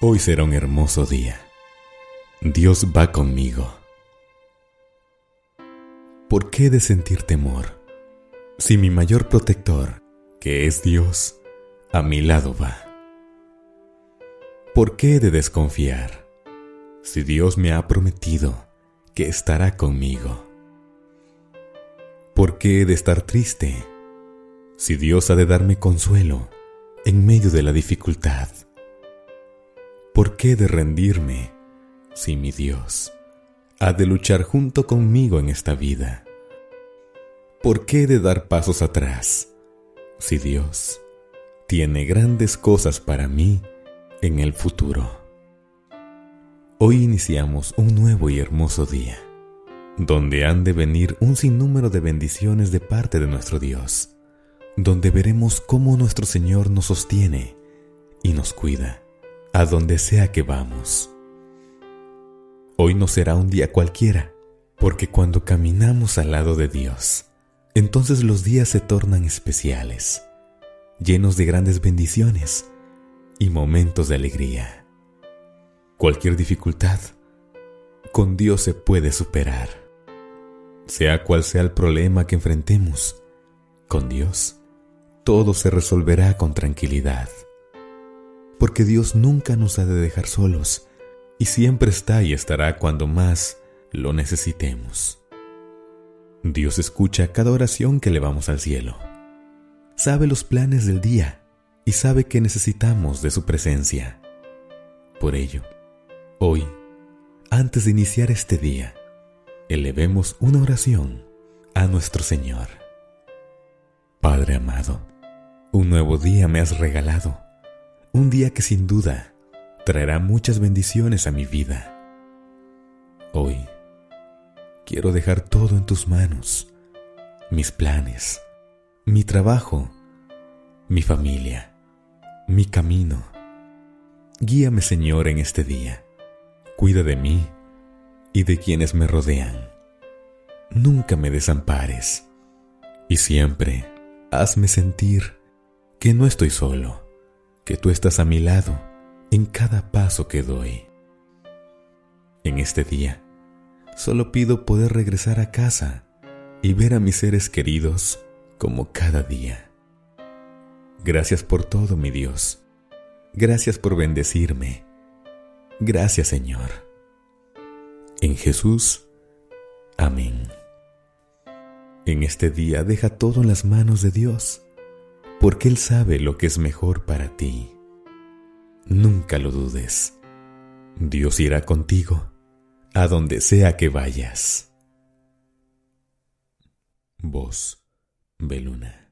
Hoy será un hermoso día. Dios va conmigo. ¿Por qué de sentir temor? Si mi mayor protector, que es Dios, a mi lado va. ¿Por qué de desconfiar? Si Dios me ha prometido que estará conmigo. ¿Por qué de estar triste? Si Dios ha de darme consuelo en medio de la dificultad. ¿Por qué de rendirme si mi Dios ha de luchar junto conmigo en esta vida? ¿Por qué de dar pasos atrás si Dios tiene grandes cosas para mí en el futuro? Hoy iniciamos un nuevo y hermoso día, donde han de venir un sinnúmero de bendiciones de parte de nuestro Dios, donde veremos cómo nuestro Señor nos sostiene y nos cuida, a donde sea que vamos. Hoy no será un día cualquiera, porque cuando caminamos al lado de Dios, entonces los días se tornan especiales, llenos de grandes bendiciones y momentos de alegría cualquier dificultad, con Dios se puede superar. Sea cual sea el problema que enfrentemos, con Dios todo se resolverá con tranquilidad. Porque Dios nunca nos ha de dejar solos y siempre está y estará cuando más lo necesitemos. Dios escucha cada oración que le vamos al cielo. Sabe los planes del día y sabe que necesitamos de su presencia. Por ello, Hoy, antes de iniciar este día, elevemos una oración a nuestro Señor. Padre amado, un nuevo día me has regalado, un día que sin duda traerá muchas bendiciones a mi vida. Hoy, quiero dejar todo en tus manos, mis planes, mi trabajo, mi familia, mi camino. Guíame Señor en este día cuida de mí y de quienes me rodean. Nunca me desampares y siempre hazme sentir que no estoy solo, que tú estás a mi lado en cada paso que doy. En este día, solo pido poder regresar a casa y ver a mis seres queridos como cada día. Gracias por todo, mi Dios. Gracias por bendecirme Gracias Señor. En Jesús. Amén. En este día deja todo en las manos de Dios, porque Él sabe lo que es mejor para ti. Nunca lo dudes. Dios irá contigo a donde sea que vayas. Voz Beluna.